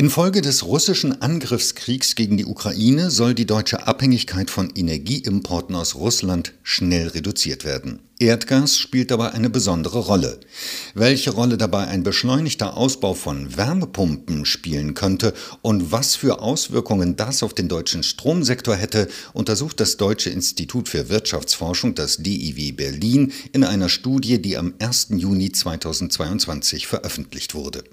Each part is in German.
Infolge des russischen Angriffskriegs gegen die Ukraine soll die deutsche Abhängigkeit von Energieimporten aus Russland schnell reduziert werden. Erdgas spielt dabei eine besondere Rolle. Welche Rolle dabei ein beschleunigter Ausbau von Wärmepumpen spielen könnte und was für Auswirkungen das auf den deutschen Stromsektor hätte, untersucht das Deutsche Institut für Wirtschaftsforschung, das DIW Berlin, in einer Studie, die am 1. Juni 2022 veröffentlicht wurde.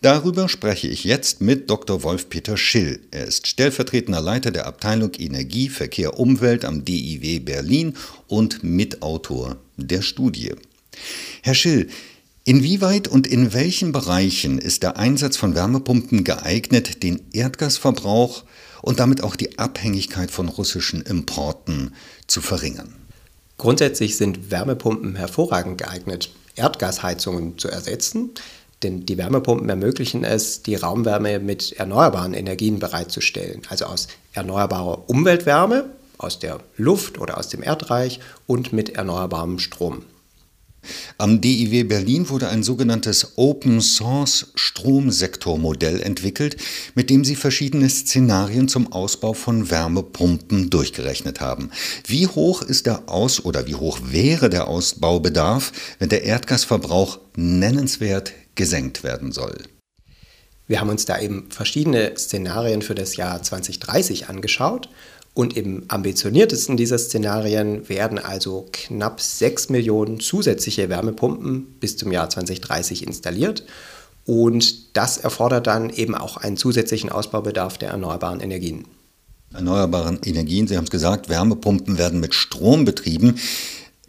Darüber spreche ich jetzt mit Dr. Wolf-Peter Schill. Er ist stellvertretender Leiter der Abteilung Energie, Verkehr, Umwelt am DIW Berlin und Mitautor der Studie. Herr Schill, inwieweit und in welchen Bereichen ist der Einsatz von Wärmepumpen geeignet, den Erdgasverbrauch und damit auch die Abhängigkeit von russischen Importen zu verringern? Grundsätzlich sind Wärmepumpen hervorragend geeignet, Erdgasheizungen zu ersetzen. Denn die Wärmepumpen ermöglichen es, die Raumwärme mit erneuerbaren Energien bereitzustellen. Also aus erneuerbarer Umweltwärme, aus der Luft oder aus dem Erdreich und mit erneuerbarem Strom. Am DIW Berlin wurde ein sogenanntes Open Source Stromsektormodell entwickelt, mit dem sie verschiedene Szenarien zum Ausbau von Wärmepumpen durchgerechnet haben. Wie hoch ist der Aus- oder wie hoch wäre der Ausbaubedarf, wenn der Erdgasverbrauch nennenswert gesenkt werden soll. Wir haben uns da eben verschiedene Szenarien für das Jahr 2030 angeschaut und im ambitioniertesten dieser Szenarien werden also knapp 6 Millionen zusätzliche Wärmepumpen bis zum Jahr 2030 installiert. Und das erfordert dann eben auch einen zusätzlichen Ausbaubedarf der erneuerbaren Energien. Erneuerbaren Energien, Sie haben es gesagt, Wärmepumpen werden mit Strom betrieben.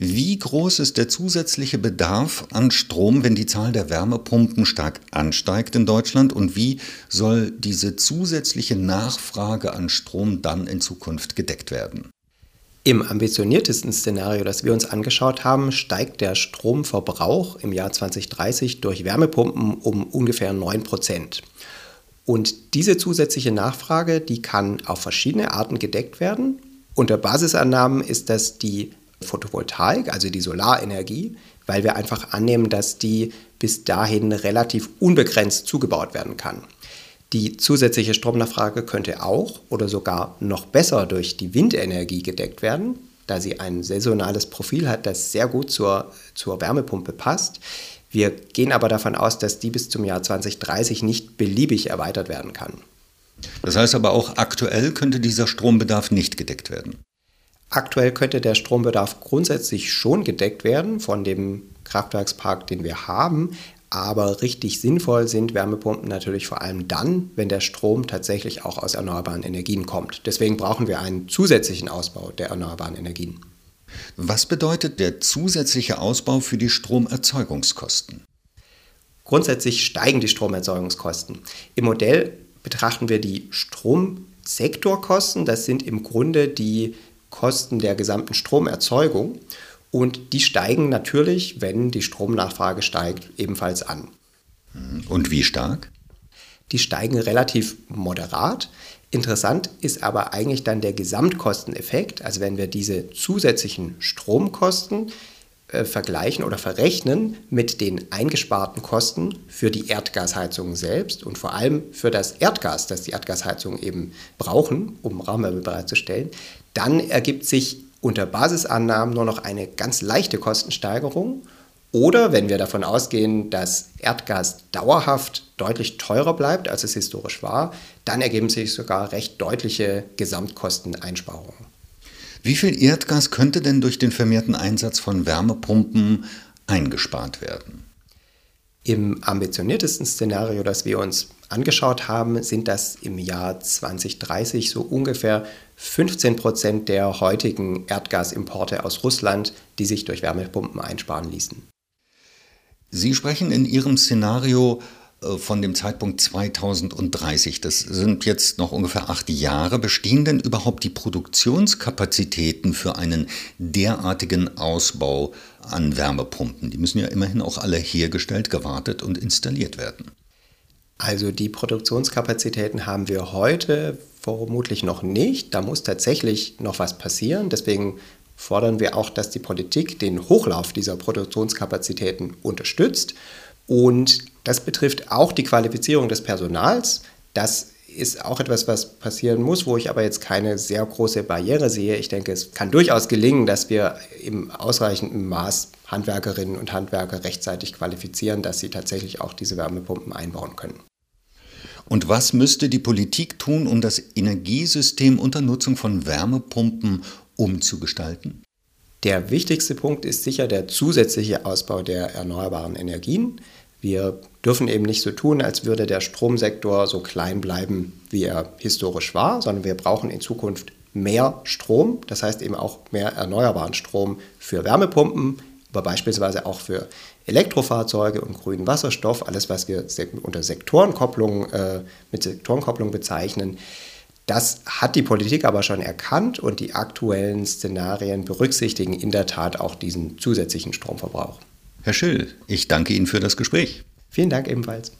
Wie groß ist der zusätzliche Bedarf an Strom, wenn die Zahl der Wärmepumpen stark ansteigt in Deutschland? Und wie soll diese zusätzliche Nachfrage an Strom dann in Zukunft gedeckt werden? Im ambitioniertesten Szenario, das wir uns angeschaut haben, steigt der Stromverbrauch im Jahr 2030 durch Wärmepumpen um ungefähr 9 Prozent. Und diese zusätzliche Nachfrage, die kann auf verschiedene Arten gedeckt werden. Unter Basisannahmen ist das die Photovoltaik, also die Solarenergie, weil wir einfach annehmen, dass die bis dahin relativ unbegrenzt zugebaut werden kann. Die zusätzliche Stromnachfrage könnte auch oder sogar noch besser durch die Windenergie gedeckt werden, da sie ein saisonales Profil hat, das sehr gut zur, zur Wärmepumpe passt. Wir gehen aber davon aus, dass die bis zum Jahr 2030 nicht beliebig erweitert werden kann. Das heißt aber auch aktuell könnte dieser Strombedarf nicht gedeckt werden. Aktuell könnte der Strombedarf grundsätzlich schon gedeckt werden von dem Kraftwerkspark, den wir haben. Aber richtig sinnvoll sind Wärmepumpen natürlich vor allem dann, wenn der Strom tatsächlich auch aus erneuerbaren Energien kommt. Deswegen brauchen wir einen zusätzlichen Ausbau der erneuerbaren Energien. Was bedeutet der zusätzliche Ausbau für die Stromerzeugungskosten? Grundsätzlich steigen die Stromerzeugungskosten. Im Modell betrachten wir die Stromsektorkosten. Das sind im Grunde die Kosten der gesamten Stromerzeugung und die steigen natürlich, wenn die Stromnachfrage steigt, ebenfalls an. Und wie stark? Die steigen relativ moderat. Interessant ist aber eigentlich dann der Gesamtkosteneffekt. Also wenn wir diese zusätzlichen Stromkosten äh, vergleichen oder verrechnen mit den eingesparten Kosten für die Erdgasheizung selbst und vor allem für das Erdgas, das die Erdgasheizung eben brauchen, um Raumwärme bereitzustellen, dann ergibt sich unter Basisannahmen nur noch eine ganz leichte Kostensteigerung. Oder wenn wir davon ausgehen, dass Erdgas dauerhaft deutlich teurer bleibt, als es historisch war, dann ergeben sich sogar recht deutliche Gesamtkosteneinsparungen. Wie viel Erdgas könnte denn durch den vermehrten Einsatz von Wärmepumpen eingespart werden? Im ambitioniertesten Szenario, das wir uns angeschaut haben, sind das im Jahr 2030 so ungefähr 15 Prozent der heutigen Erdgasimporte aus Russland, die sich durch Wärmepumpen einsparen ließen. Sie sprechen in Ihrem Szenario von dem Zeitpunkt 2030. Das sind jetzt noch ungefähr acht Jahre. Bestehen denn überhaupt die Produktionskapazitäten für einen derartigen Ausbau an Wärmepumpen? Die müssen ja immerhin auch alle hergestellt, gewartet und installiert werden. Also die Produktionskapazitäten haben wir heute vermutlich noch nicht. Da muss tatsächlich noch was passieren. Deswegen fordern wir auch, dass die Politik den Hochlauf dieser Produktionskapazitäten unterstützt. Und das betrifft auch die Qualifizierung des Personals. Das ist auch etwas, was passieren muss, wo ich aber jetzt keine sehr große Barriere sehe. Ich denke, es kann durchaus gelingen, dass wir im ausreichenden Maß Handwerkerinnen und Handwerker rechtzeitig qualifizieren, dass sie tatsächlich auch diese Wärmepumpen einbauen können. Und was müsste die Politik tun, um das Energiesystem unter Nutzung von Wärmepumpen umzugestalten? Der wichtigste Punkt ist sicher der zusätzliche Ausbau der erneuerbaren Energien. Wir dürfen eben nicht so tun, als würde der Stromsektor so klein bleiben, wie er historisch war, sondern wir brauchen in Zukunft mehr Strom, das heißt eben auch mehr erneuerbaren Strom für Wärmepumpen, aber beispielsweise auch für Elektrofahrzeuge und grünen Wasserstoff, alles, was wir unter Sektorenkopplung, äh, mit Sektorenkopplung bezeichnen. Das hat die Politik aber schon erkannt und die aktuellen Szenarien berücksichtigen in der Tat auch diesen zusätzlichen Stromverbrauch. Herr Schill, ich danke Ihnen für das Gespräch. Vielen Dank ebenfalls.